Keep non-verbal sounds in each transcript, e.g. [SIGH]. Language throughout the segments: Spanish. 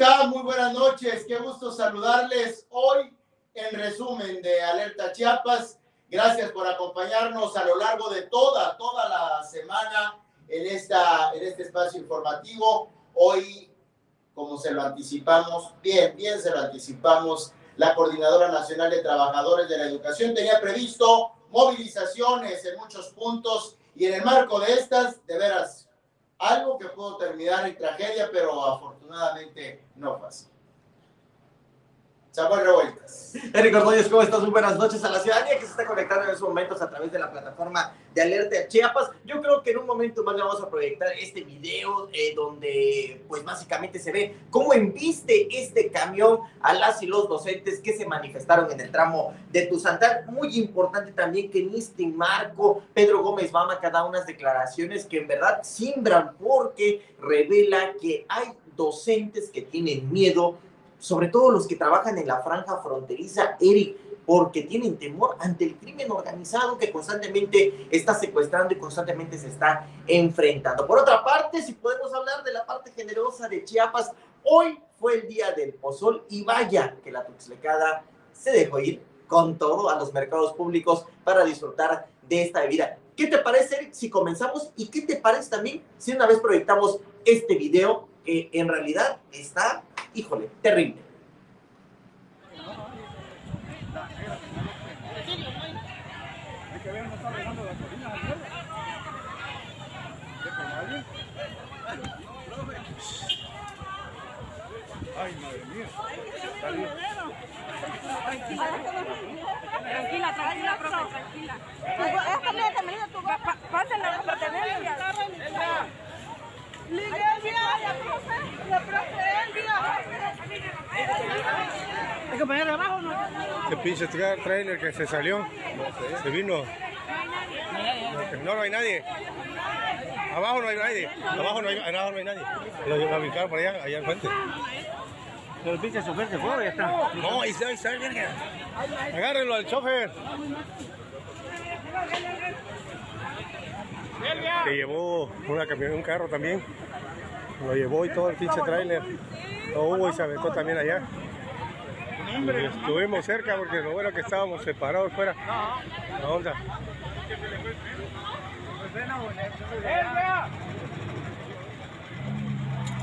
¿Cómo están? Muy buenas noches. Qué gusto saludarles hoy en resumen de Alerta Chiapas. Gracias por acompañarnos a lo largo de toda, toda la semana en, esta, en este espacio informativo. Hoy, como se lo anticipamos, bien, bien se lo anticipamos, la Coordinadora Nacional de Trabajadores de la Educación tenía previsto movilizaciones en muchos puntos y en el marco de estas, de veras, algo que pudo terminar en tragedia, pero afortunadamente no fue. Samuel Revueltas. Eric Ordóñez, ¿cómo estás? Muy buenas noches a la ciudadanía que se está conectando en estos momentos a través de la plataforma de Alerta Chiapas. Yo creo que en un momento más le vamos a proyectar este video eh, donde pues básicamente se ve cómo embiste este camión a las y los docentes que se manifestaron en el tramo de Tuzantán. Muy importante también que en este marco Pedro Gómez Bama cada unas declaraciones que en verdad simbran porque revela que hay docentes que tienen miedo sobre todo los que trabajan en la franja fronteriza, Eric, porque tienen temor ante el crimen organizado que constantemente está secuestrando y constantemente se está enfrentando. Por otra parte, si podemos hablar de la parte generosa de Chiapas, hoy fue el día del pozol y vaya que la tuxlecada se dejó ir con todo a los mercados públicos para disfrutar de esta bebida. ¿Qué te parece, Eric, si comenzamos? ¿Y qué te parece también si una vez proyectamos este video que en realidad está híjole, terrible. Este pinche trailer que se salió, se vino. No, no hay nadie. Abajo no hay nadie. Abajo no hay, abajo no hay nadie. Lo, ubicaron por allá, allá enfrente. Pero el pinche chofer se fue, ya está. No, ahí está, ahí está, verga. Agárrenlo al chofer. Que llevó una camioneta, un carro también. Lo llevó y todo el pinche trailer. Lo hubo y se aventó también allá. Estuvimos cerca porque lo bueno que estábamos separados fuera. La onda.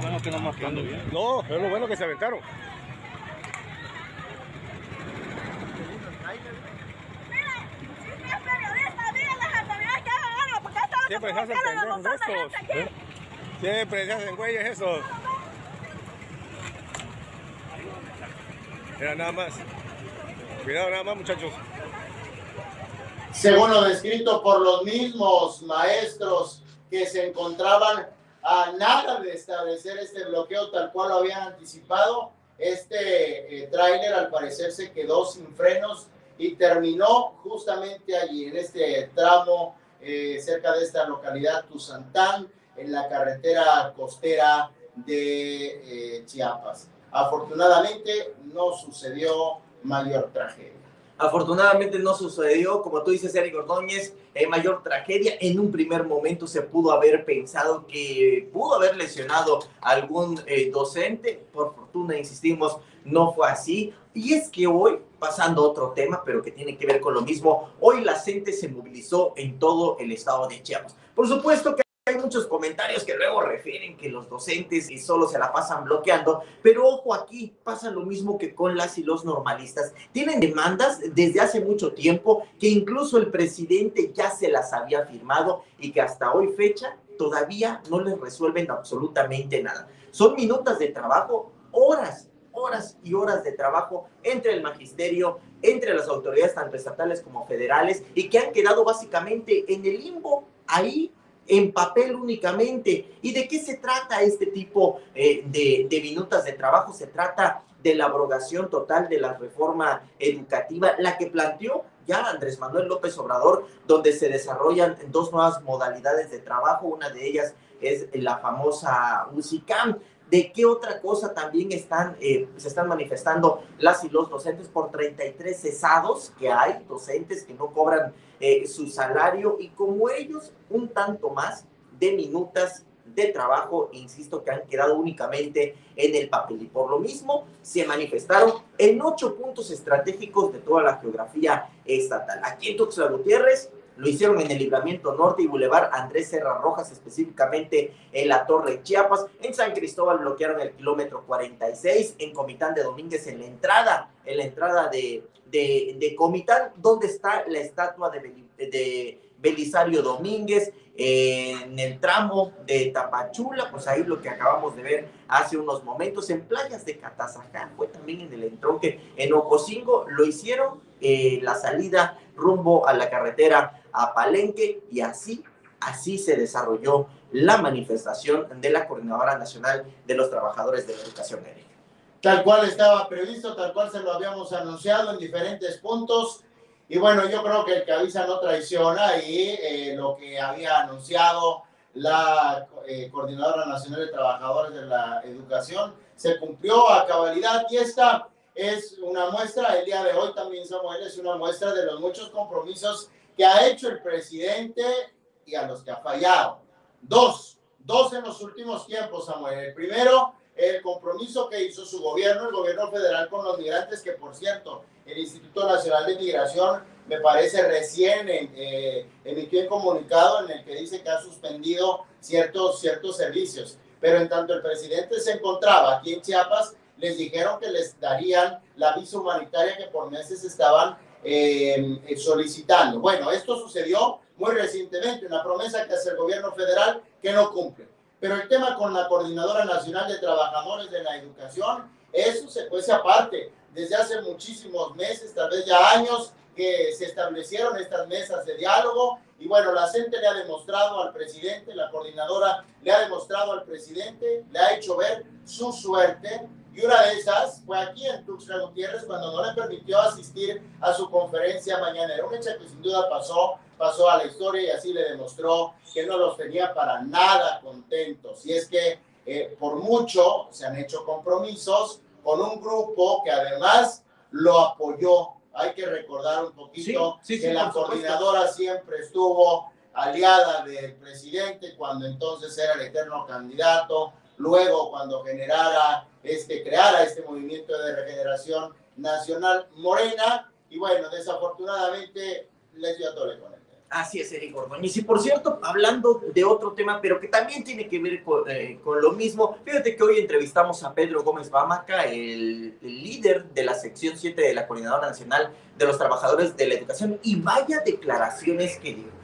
Bueno, que no marcando bien. No, es lo bueno que se aventaron. Siempre se hacen pendejos estos. ¿eh? Siempre se hacen güeyes esos. Era nada más. Cuidado nada más, muchachos. Según lo descrito por los mismos maestros que se encontraban a nada de establecer este bloqueo tal cual lo habían anticipado, este eh, tráiler al parecer se quedó sin frenos y terminó justamente allí, en este tramo eh, cerca de esta localidad Tuzantán, en la carretera costera de eh, Chiapas. Afortunadamente no sucedió mayor tragedia. Afortunadamente no sucedió, como tú dices, Eric Ordóñez, eh, mayor tragedia. En un primer momento se pudo haber pensado que pudo haber lesionado a algún eh, docente. Por fortuna, insistimos, no fue así. Y es que hoy, pasando a otro tema, pero que tiene que ver con lo mismo, hoy la gente se movilizó en todo el estado de Chiapas. Por supuesto que hay muchos comentarios que luego refieren que los docentes solo se la pasan bloqueando, pero ojo aquí, pasa lo mismo que con las y los normalistas. Tienen demandas desde hace mucho tiempo que incluso el presidente ya se las había firmado y que hasta hoy fecha todavía no les resuelven absolutamente nada. Son minutos de trabajo, horas, horas y horas de trabajo entre el magisterio, entre las autoridades tanto estatales como federales y que han quedado básicamente en el limbo ahí en papel únicamente. ¿Y de qué se trata este tipo eh, de, de minutas de trabajo? Se trata de la abrogación total de la reforma educativa, la que planteó ya Andrés Manuel López Obrador, donde se desarrollan dos nuevas modalidades de trabajo. Una de ellas es la famosa UCICAM. ¿De qué otra cosa también están, eh, se están manifestando las y los docentes por 33 cesados que hay, docentes que no cobran eh, su salario y como ellos, un tanto más de minutas de trabajo, insisto, que han quedado únicamente en el papel. Y por lo mismo se manifestaron en ocho puntos estratégicos de toda la geografía estatal. Aquí en Tuxtla Gutiérrez lo hicieron en el Libramiento Norte y Boulevard Andrés Serra Rojas, específicamente en la Torre Chiapas. En San Cristóbal bloquearon el kilómetro 46. En Comitán de Domínguez, en la entrada, en la entrada de, de, Comitán, donde está la estatua de, Belisario Domínguez, en el tramo de Tapachula, pues ahí lo que acabamos de ver hace unos momentos, en playas de Catazajá, fue también en el entronque, en Ocosingo, lo hicieron eh, la salida rumbo a la carretera a Palenque y así, así se desarrolló la manifestación de la Coordinadora Nacional de los Trabajadores de la Educación. Tal cual estaba previsto, tal cual se lo habíamos anunciado en diferentes puntos y bueno, yo creo que el que avisa no traiciona y eh, lo que había anunciado la eh, Coordinadora Nacional de Trabajadores de la Educación se cumplió a cabalidad y esta es una muestra, el día de hoy también Samuel es una muestra de los muchos compromisos que ha hecho el presidente y a los que ha fallado. Dos, dos en los últimos tiempos, Samuel. El primero, el compromiso que hizo su gobierno, el gobierno federal con los migrantes, que por cierto, el Instituto Nacional de Migración me parece recién eh, emitió un comunicado en el que dice que ha suspendido ciertos, ciertos servicios. Pero en tanto el presidente se encontraba aquí en Chiapas, les dijeron que les darían la visa humanitaria que por meses estaban eh, solicitando. Bueno, esto sucedió muy recientemente, una promesa que hace el gobierno federal que no cumple. Pero el tema con la Coordinadora Nacional de Trabajadores de la Educación, eso se cuece aparte. Desde hace muchísimos meses, tal vez ya años, que se establecieron estas mesas de diálogo. Y bueno, la gente le ha demostrado al presidente, la coordinadora le ha demostrado al presidente, le ha hecho ver su suerte. Y una de esas fue aquí en Tuxtla Gutiérrez cuando no le permitió asistir a su conferencia mañanera. Un hecho que sin duda pasó pasó a la historia y así le demostró que no los tenía para nada contentos. Y es que eh, por mucho se han hecho compromisos con un grupo que además lo apoyó. Hay que recordar un poquito que la coordinadora siempre estuvo aliada del presidente cuando entonces era el eterno candidato, luego cuando generara este, creara este movimiento de regeneración nacional morena, y bueno, desafortunadamente les dio a tole con él. Así es, Eric Ordóñez. Y por cierto, hablando de otro tema, pero que también tiene que ver eh, con, lo mismo, fíjate que hoy entrevistamos a Pedro Gómez Bamaca, el, el, líder de la sección 7 de la Coordinadora Nacional de los Trabajadores de la Educación, y vaya declaraciones que dio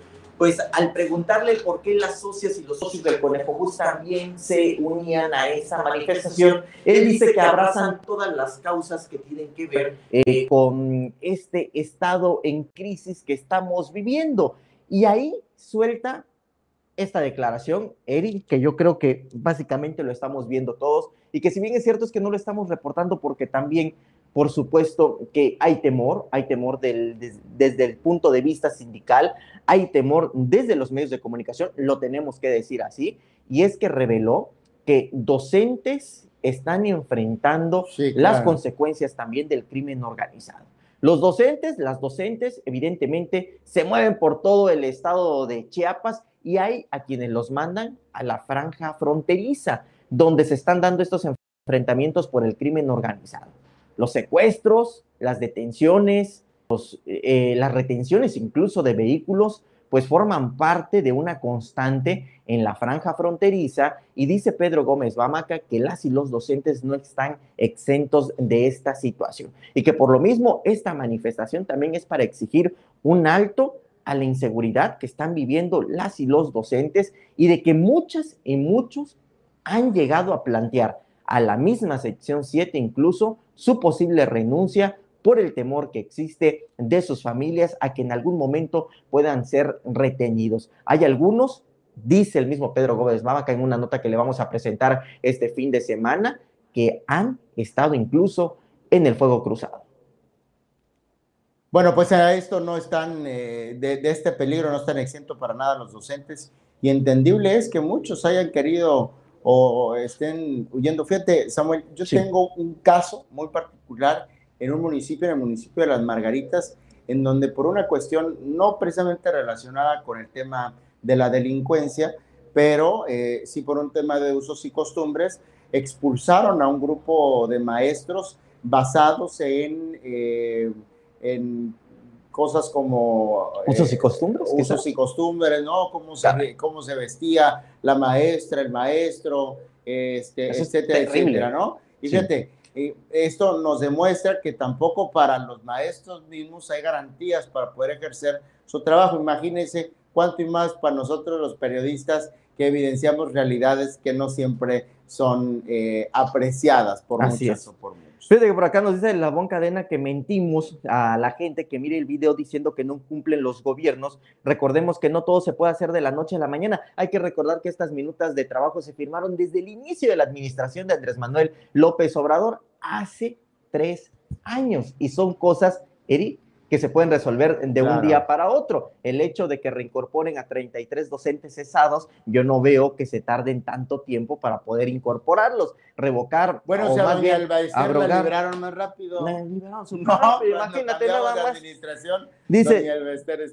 pues al preguntarle por qué las socias y los socios del Conejo Bus también se unían a esa manifestación, él dice que abrazan todas las causas que tienen que ver eh, con este estado en crisis que estamos viviendo. Y ahí suelta esta declaración, Eric, que yo creo que básicamente lo estamos viendo todos y que si bien es cierto es que no lo estamos reportando porque también por supuesto que hay temor, hay temor desde el punto de vista sindical, hay temor desde los medios de comunicación, lo tenemos que decir así, y es que reveló que docentes están enfrentando las consecuencias también del crimen organizado. Los docentes, las docentes, evidentemente, se mueven por todo el estado de Chiapas y hay a quienes los mandan a la franja fronteriza, donde se están dando estos enfrentamientos por el crimen organizado los secuestros, las detenciones, eh, las retenciones incluso de vehículos, pues forman parte de una constante en la franja fronteriza. Y dice Pedro Gómez Bamaca que las y los docentes no están exentos de esta situación. Y que por lo mismo esta manifestación también es para exigir un alto a la inseguridad que están viviendo las y los docentes y de que muchas y muchos han llegado a plantear a la misma sección 7 incluso su posible renuncia por el temor que existe de sus familias a que en algún momento puedan ser retenidos. Hay algunos, dice el mismo Pedro Gómez Bábaca en una nota que le vamos a presentar este fin de semana, que han estado incluso en el fuego cruzado. Bueno, pues a esto no están, eh, de, este peligro no están exentos para nada los docentes y entendible es que muchos hayan querido o estén huyendo. Fíjate, Samuel, yo tengo un caso muy particular en un municipio, en el municipio de Las Margaritas, en donde por una cuestión no precisamente relacionada con el tema de la delincuencia, pero eh, sí por un tema de usos y costumbres expulsaron a un grupo de maestros basados en, eh, en cosas como... eh, ¿Usos y costumbres? Usos quizás? y costumbres, ¿no? Cómo se, cómo se vestía la maestra, el maestro, este, Eso etcétera, etcétera, ¿no? Y Sí. fíjate, esto nos demuestra que tampoco para los maestros mismos hay garantías para poder ejercer su trabajo. Imagínense cuánto y más para nosotros los periodistas que evidenciamos realidades que no siempre son eh, apreciadas por Así muchas es. o por muchos. Fíjate que por acá nos dice la Bon Cadena que mentimos a la gente que mire el video diciendo que no cumplen los gobiernos. Recordemos que no todo se puede hacer de la noche a la mañana. Hay que recordar que estas minutas de trabajo se firmaron desde el inicio de la administración de Andrés Manuel López Obrador hace tres años. Y son cosas, Eri, que se pueden resolver de un Claro. día para otro. El hecho de que reincorporen a 33 docentes cesados, yo no veo que se tarden tanto tiempo para poder incorporarlos, revocar. Bueno, o sea, más bien, la abrogar. liberaron más rápido. La liberaron [LAUGHS] No, rápido, imagínate nada más. administración, Dice,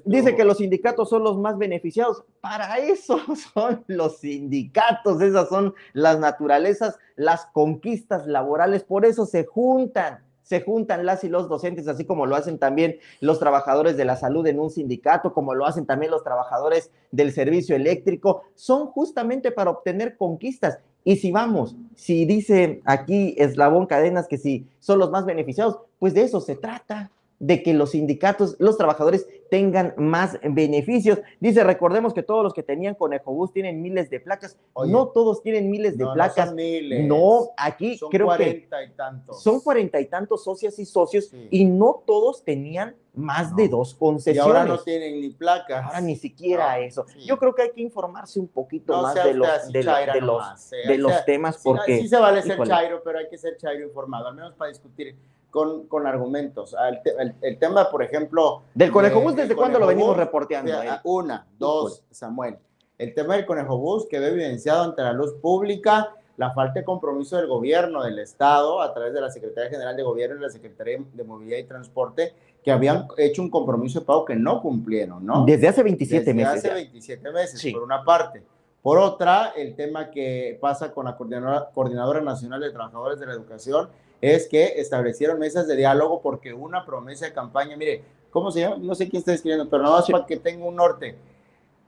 dice que los sindicatos son los más beneficiados. Para eso [LAUGHS] son los sindicatos, esas son las naturalezas, las conquistas laborales, por eso se juntan. Se juntan las y los docentes, así como lo hacen también los trabajadores de la salud en un sindicato, como lo hacen también los trabajadores del servicio eléctrico, son justamente para obtener conquistas. Y si vamos, si dice aquí Eslabón Cadenas que si son los más beneficiados, pues de eso se trata, de que los sindicatos, los trabajadores tengan más beneficios. Dice, recordemos que todos los que tenían Conejo Bus tienen miles de placas. Oye. no todos tienen miles de No, no placas. son miles. No, aquí son creo que cuarenta y tantos. son cuarenta y tantos socias y socios Sí. y no todos tenían más No. de dos Y concesiones. ahora no tienen ni placas. Ahora ni siquiera eso. sí. Yo creo que hay que informarse un poquito No más de los, de, chaira de los, eh. de los sea, temas Sí, porque... sí se vale ser híjole. chairo, pero hay que ser chairo informado, al menos para discutir con, con argumentos. El, te- el- el tema, por ejemplo... Del Conejo de- Bus, ¿desde cuándo lo venimos reporteando? de- eh? Una, dos, Samuel. El tema del Conejo Bus quedó evidenciado ante la luz pública la falta de compromiso del gobierno, del Estado, a través de la Secretaría General de Gobierno y la Secretaría de Movilidad y Transporte, que habían hecho un compromiso de pago que no cumplieron, ¿no? Desde hace 27 Desde meses. Hace ya. 27 meses, Sí. por una parte. Por otra, el tema que pasa con la Coordinadora, Coordinadora Nacional de Trabajadores de la Educación es que establecieron mesas de diálogo porque una promesa de campaña, mire, ¿cómo se llama? No sé quién está escribiendo, pero nada más Sí. para que tenga un norte.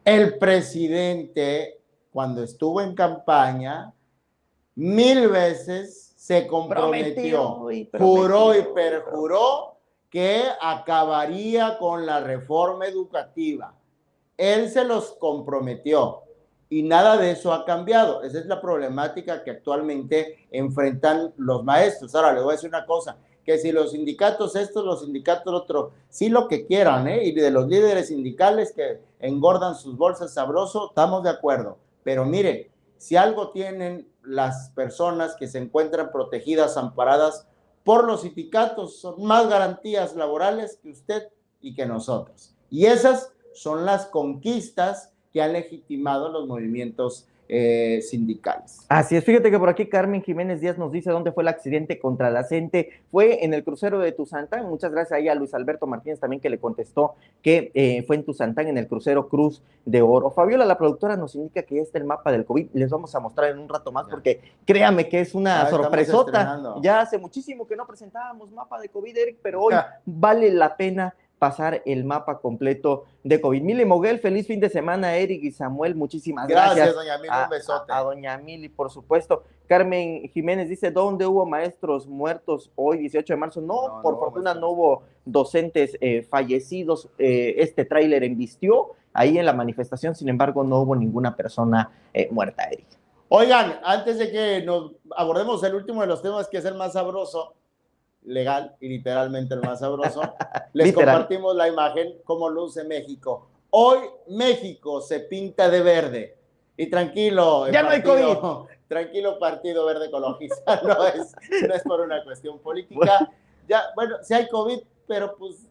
El presidente, cuando estuvo en campaña, mil veces se comprometió, y juró y perjuró que acabaría con la reforma educativa. Él se los comprometió y nada de eso ha cambiado. Esa es la problemática que actualmente enfrentan los maestros. Ahora, les voy a decir una cosa, que si los sindicatos estos, los sindicatos otro, sí lo que quieran, ¿eh? Y de los líderes sindicales que engordan sus bolsas sabroso, estamos de acuerdo. Pero mire, si algo tienen las personas que se encuentran protegidas, amparadas por los sindicatos, son más garantías laborales que usted y que nosotros. Y esas son las conquistas que han legitimado los movimientos eh, sindicales. Así es, fíjate que por aquí Carmen Jiménez Díaz nos dice dónde fue el accidente contra la gente. Fue en el crucero de Tuzantán. Muchas gracias ahí a Luis Alberto Martínez también que le contestó que eh, fue en Tuzantán en el crucero Cruz de Oro. Fabiola, la productora, nos indica que ya está el mapa del COVID. Les vamos a mostrar en un rato más porque créame que es Ah, una estamos sorpresota. Ya hace muchísimo que no presentábamos mapa de COVID, Eric, pero hoy [LAUGHS] vale la pena pasar el mapa completo de COVID. Mili Moguel, feliz fin de semana, Eric y Samuel, muchísimas gracias Gracias, doña Mili, un besote. a- a doña Mili, por supuesto. Carmen Jiménez dice, ¿dónde hubo maestros muertos hoy, 18 de marzo? No, No, por no fortuna no hubo docentes eh, fallecidos. Eh, este tráiler embistió ahí en la manifestación, sin embargo, no hubo ninguna persona eh, muerta, Eric. Oigan, antes de que nos abordemos el último de los temas, que es el más sabroso, legal y literalmente el más sabroso, [LAUGHS] les Literal. compartimos la imagen cómo luce México. Hoy México se pinta de verde. Y tranquilo, Ya no hay partido- [LAUGHS] Tranquilo, Partido Verde Ecologista, [LAUGHS] no es, no es por una cuestión política. Ya, bueno, si hay COVID, pero pues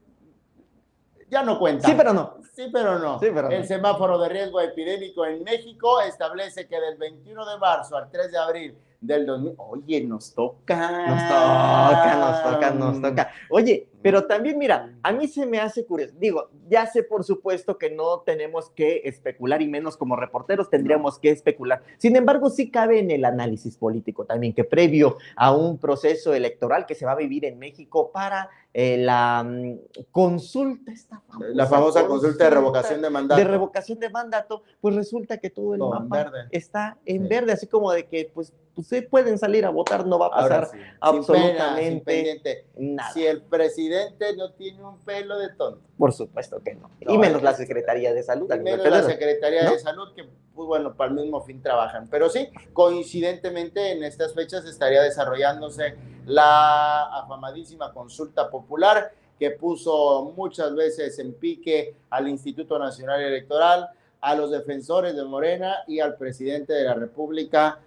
ya no cuenta. Sí, pero no. Sí, pero no. Sí, pero no. el semáforo de riesgo epidémico en México establece que del 21 de marzo al 3 de abril del 2000. Oye, nos toca. Nos toca, nos toca, nos toca. Oye, Pero también, mira, a mí se me hace curioso. Digo, ya sé por supuesto que no tenemos que especular y menos como reporteros tendríamos que especular. Sin embargo, sí cabe en el análisis político también que previo a un proceso electoral que se va a vivir en México para eh, la mm, consulta, esta famosa, La famosa consulta de revocación de mandato. de revocación de mandato, pues resulta que todo el Todo mapa está en Sí. verde, así como de que pues ustedes pueden salir a votar, no va a pasar sí, sin pena, sin absolutamente nada. Si el presidente no tiene un pelo de tonto. Por supuesto que no. No, y menos la es- Secretaría de Salud. Y menos la. Secretaría ¿no? de Salud, que, pues bueno, para el mismo fin trabajan. Pero sí, coincidentemente en estas fechas estaría desarrollándose la afamadísima consulta popular que puso muchas veces en pique al Instituto Nacional Electoral, a los defensores de Morena y al presidente de la República,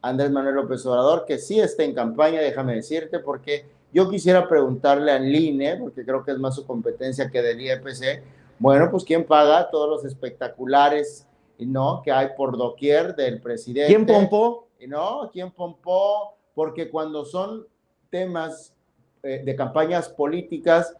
Andrés Manuel López Obrador, que sí está en campaña, déjame decirte, porque yo quisiera preguntarle al INE, porque creo que es más su competencia que del IEPC, bueno, pues quién paga todos los espectaculares, ¿no? Que hay por doquier del presidente. ¿Quién pompó? ¿No? ¿Quién pompó? Porque cuando son temas eh, de campañas políticas,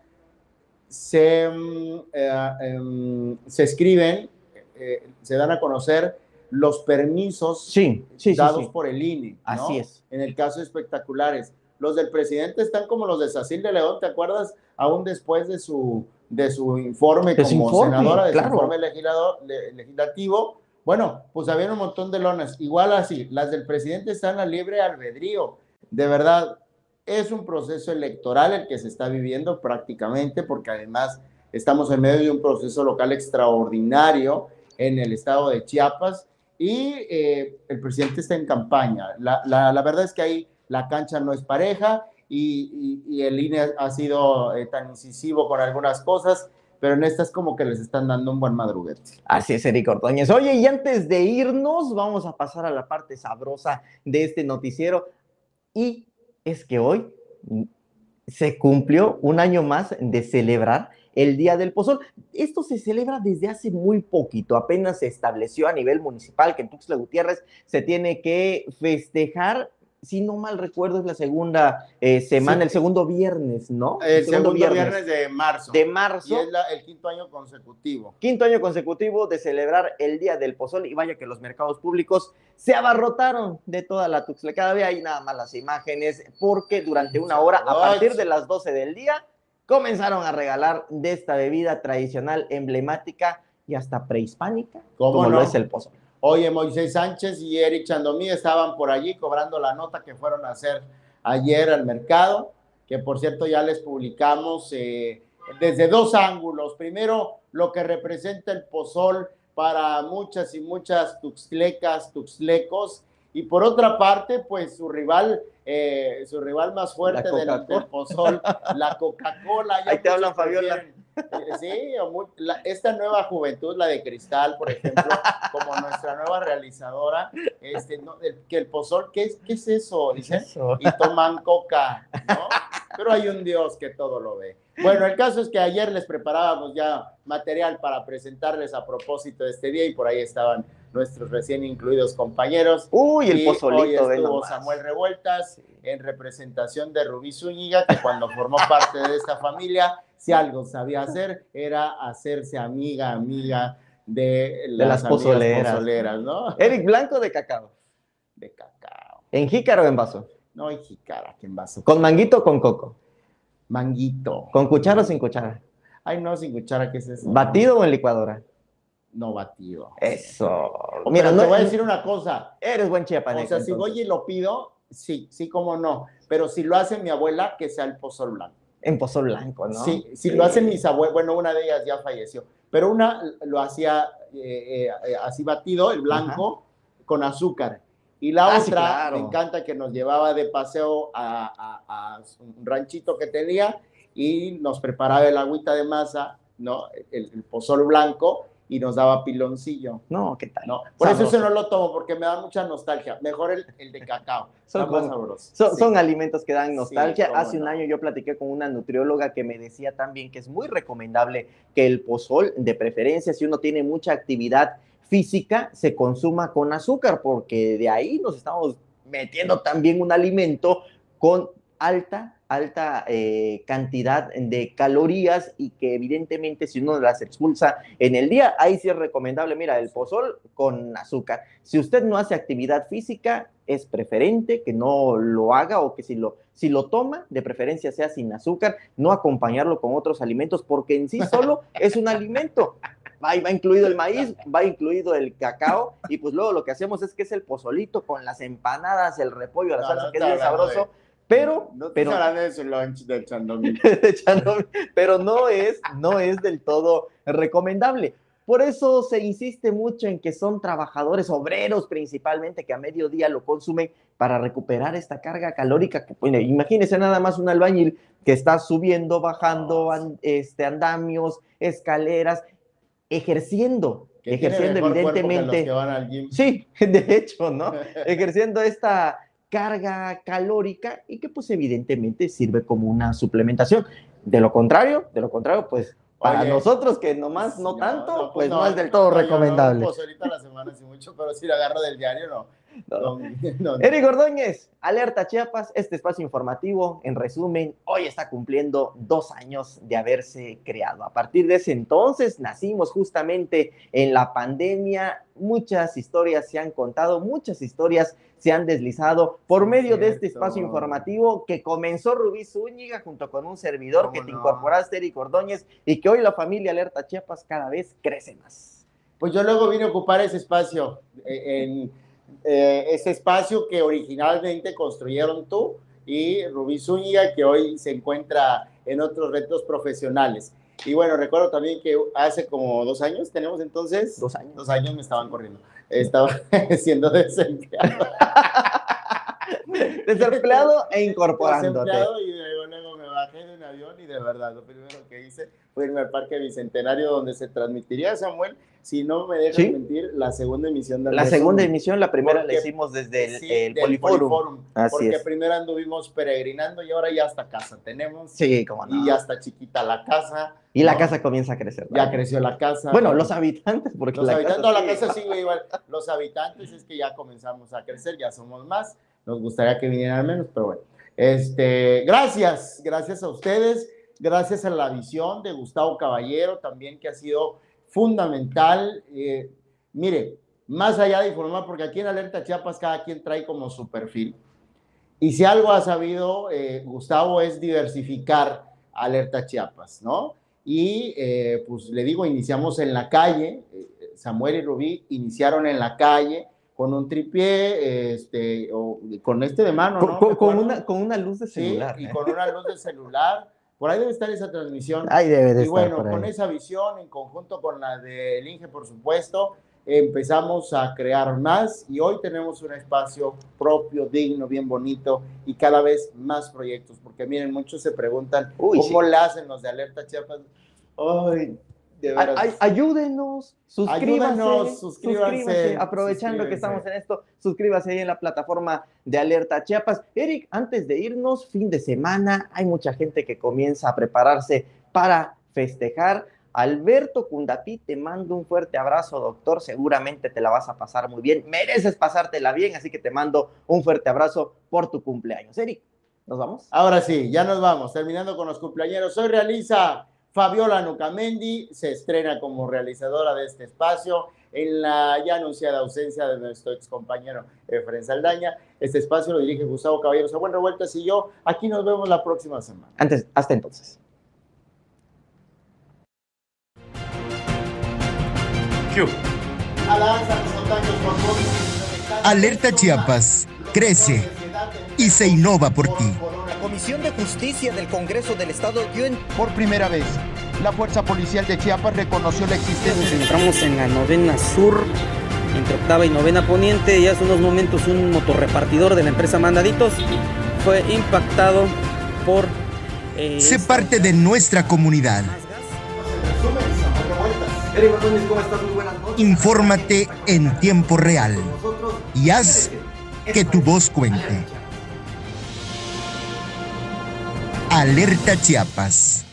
se, mm, eh, em, se escriben, eh, se dan a conocer los permisos Sí, sí, sí. dados sí. por el INE. ¿no? Así es. En el caso de espectaculares. Los del presidente están como los de Sacil de León, ¿te acuerdas? Aún después de su, de su informe como informe, senadora, de claro. su informe legislador, le- legislativo. Bueno, pues había un montón de lonas. Igual así, las del presidente están a libre albedrío. De verdad, es un proceso electoral el que se está viviendo prácticamente, porque además estamos en medio de un proceso local extraordinario en el estado de Chiapas y eh, el presidente está en campaña. La, la- la verdad es que ahí la cancha no es pareja y, el INE ha sido eh, tan incisivo con algunas cosas, pero en estas como que les están dando un buen madruguete. Así es, Eric Ordóñez. Oye, y antes de irnos, vamos a pasar a la parte sabrosa de este noticiero. Y es que hoy se cumplió un año más de celebrar el Día del Pozol. Esto se celebra desde hace muy poquito, apenas se estableció a nivel municipal que en Tuxtla Gutiérrez se tiene que festejar, si no mal recuerdo, es la segunda eh, semana, Sí. el segundo viernes, ¿no? El segundo viernes, de marzo. de y marzo. es la- el quinto año consecutivo. Quinto año consecutivo de celebrar el Día del Pozol y vaya que los mercados públicos se abarrotaron de toda la Tuxtla. Cada vez hay nada más las imágenes porque durante una hora, a partir de las 12 del día, comenzaron a regalar de esta bebida tradicional, emblemática y hasta prehispánica, ¿Cómo como no? lo es el pozol. Oye, Moisés Sánchez y Eric Chandomí estaban por allí cobrando la nota que fueron a hacer ayer al mercado, que por cierto ya les publicamos eh, desde dos ángulos. Primero, lo que representa el pozol para muchas y muchas tuxtlecas, tuxtlecos, y por otra parte, pues su rival, eh, su rival más fuerte del, pozol, la [LAUGHS] Coca-Cola. Ahí te hablan, Fabiola. prefieren, Sí, mu- la- esta nueva juventud, la de Cristal, por ejemplo, como nuestra nueva realizadora, este, no, el- que el pozol, ¿qué es, qué es eso? Dicen, y toman coca, ¿no? Pero hay un Dios que todo lo ve. Bueno, el caso es que ayer les preparábamos ya material para presentarles a propósito de este día y por ahí estaban nuestros recién incluidos compañeros. Uy, el Y pozolito, hoy estuvo. Samuel Revueltas en representación de Rubí Zúñiga, que cuando formó parte de esta familia, si algo sabía hacer, era hacerse amiga, amiga de las, las amigas pozoleras. pozoleras, ¿no? Eric Blanco de cacao. De cacao. ¿En jícaro o en vaso? No hay jicara, ¿quién va a ¿Con manguito o con coco? Manguito. ¿Con cuchara o sin cuchara? Ay, no, sin cuchara, ¿qué es eso? ¿Batido o en licuadora? No batido. Eso. Mira, Mira, no te voy a decir una cosa. Eres buen chiapaneco. O sea, si entonces. voy y lo pido, sí, sí, como no. Pero si lo hace mi abuela, que sea el pozol blanco. En pozol blanco, ¿no? Sí, si lo hacen mis abuelos, bueno, una de ellas ya falleció, pero una lo hacía eh, eh, así batido, el blanco, con azúcar. Y la Ah, otra, sí, claro. me encanta que nos llevaba de paseo a, a- a un ranchito que tenía y nos preparaba el agüita de masa, ¿no? El, el pozol blanco y nos daba piloncillo. No, ¿qué tal? No, por eso ese no lo tomo, porque me da mucha nostalgia. Mejor el, el de cacao. [LAUGHS] Son más sabroso. Son, Sí. son alimentos que dan nostalgia. Hace un año yo platiqué con una nutrióloga que me decía también que es muy recomendable que el pozol, de preferencia, si uno tiene mucha actividad física, se consuma con azúcar, porque de ahí nos estamos metiendo también un alimento con alta alta eh, cantidad de calorías y que evidentemente si uno las expulsa en el día, ahí sí es recomendable, mira, el pozol con azúcar. Si usted no hace actividad física, es preferente que no lo haga o que si lo, si lo toma, de preferencia sea sin azúcar, no acompañarlo con otros alimentos, porque en sí [LAUGHS] solo es un alimento. Va, va incluido el maíz, va incluido el cacao, y pues luego lo que hacemos es que es el pozolito con las empanadas, el repollo, la salsa, que es bien sabroso, pero, No te pero, de su lunch [LAUGHS] de Chernobyl, pero no es, no es del todo recomendable. Por eso se insiste mucho en que son trabajadores obreros principalmente que a mediodía lo consumen para recuperar esta carga calórica. Que, bueno, imagínense nada más un albañil que está subiendo, bajando an- este, andamios, escaleras, ejerciendo, ejerciendo evidentemente que van al gym. Sí, [LAUGHS] de hecho, ¿no? Ejerciendo esta carga calórica y que pues evidentemente sirve como una suplementación. De lo contrario, de lo contrario, pues para Oye, nosotros que nomás no, No, tanto, no, pues no, no, es del todo recomendable. pues ahorita la semana sí mucho, pero si lo agarro del diario, no. Eric Ordóñez, Alerta Chiapas, este espacio informativo, en resumen, hoy está cumpliendo dos años de haberse creado. A partir de ese entonces nacimos justamente en la pandemia, muchas historias se han contado, muchas historias se han deslizado por medio de este espacio informativo que comenzó Rubí Zúñiga junto con un servidor ¿Cómo que te no? incorporaste, Eric Ordóñez, y que hoy la familia Alerta Chiapas cada vez crece más. Pues yo luego vine a ocupar ese espacio, eh, en eh, ese espacio que originalmente construyeron tú y Rubí Zúñiga, que hoy se encuentra en otros retos profesionales. Y bueno, recuerdo también que hace como dos años, tenemos entonces, Dos años. dos años me estaban corriendo, estaba [LAUGHS] siendo desempleado. [LAUGHS] Desempleado e incorporándote. Desempleado y bajé de un avión y de verdad lo primero que hice fue irme al Parque Bicentenario donde se transmitiría, Samuel, si no me dejas Sí. mentir, la segunda emisión del La segunda emisión, la primera Porque- la hicimos desde el, Sí, el del Poliforum. Así porque es. primero anduvimos peregrinando y ahora ya hasta casa tenemos. Sí, no. Y ya está chiquita la casa. Y la ¿no? casa comienza a crecer. Ya ¿no? creció la casa. Bueno, los habitantes, porque Los la habitantes, casa no, la casa sigue igual. Los habitantes es que ya comenzamos a crecer, ya somos más. Nos gustaría que vinieran menos, pero bueno. Este, gracias, gracias a ustedes, gracias a la visión de Gustavo Caballero también, que ha sido fundamental. Eh, mire, más allá de informar, porque aquí en Alerta Chiapas cada quien trae como su perfil. Y si algo ha sabido eh, Gustavo es diversificar Alerta Chiapas, ¿no? Y eh, pues le digo, iniciamos en la calle, Samuel y Rubí iniciaron en la calle con un tripié, este, o con este de mano, Con, ¿no? con- ¿Me con acuerdo? una, con una luz de Sí, celular. y ¿eh? con una luz de celular. Por ahí debe estar esa transmisión. Ahí debe de Y estar bueno, por ahí. con esa visión, en conjunto con la del Inge, por supuesto, empezamos a crear más y hoy tenemos un espacio propio, digno, bien bonito y cada vez más proyectos, porque miren, muchos se preguntan Uy, cómo sí. le hacen los de Alerta Chiapas. Ay, de Ay- veras. ay- ayúdenos, suscríbase, Ayúdenos, suscríbanse, aprovechando que estamos en esto, suscríbase ahí en la plataforma de Alerta Chiapas. Eric, antes de irnos, fin de semana, hay mucha gente que comienza a prepararse para festejar. Alberto Cundapí, te mando un fuerte abrazo, doctor. Seguramente te la vas a pasar muy bien. Mereces pasártela bien, así que te mando un fuerte abrazo por tu cumpleaños. Eric, ¿nos vamos? Ahora sí, ya nos vamos, terminando con los cumpleaños. Hoy realiza Fabiola Nucamendi, se estrena como realizadora de este espacio en la ya anunciada ausencia de nuestro ex compañero Efren Saldaña. Este espacio lo dirige Gustavo Caballeros a Buen Revueltas y yo. Aquí nos vemos la próxima semana. Antes, hasta entonces. Alerta Chiapas, crece y se innova por ti. La Comisión de Justicia del Congreso del Estado dio en Por primera vez, la Fuerza Policial de Chiapas reconoció la existencia Nos encontramos en la novena sur, entre octava y novena poniente, y hace unos momentos un motorrepartidor de la empresa Mandaditos fue impactado por... eh, Sé esta- parte de nuestra comunidad. Infórmate en tiempo real y haz que tu voz cuente. Alerta Chiapas.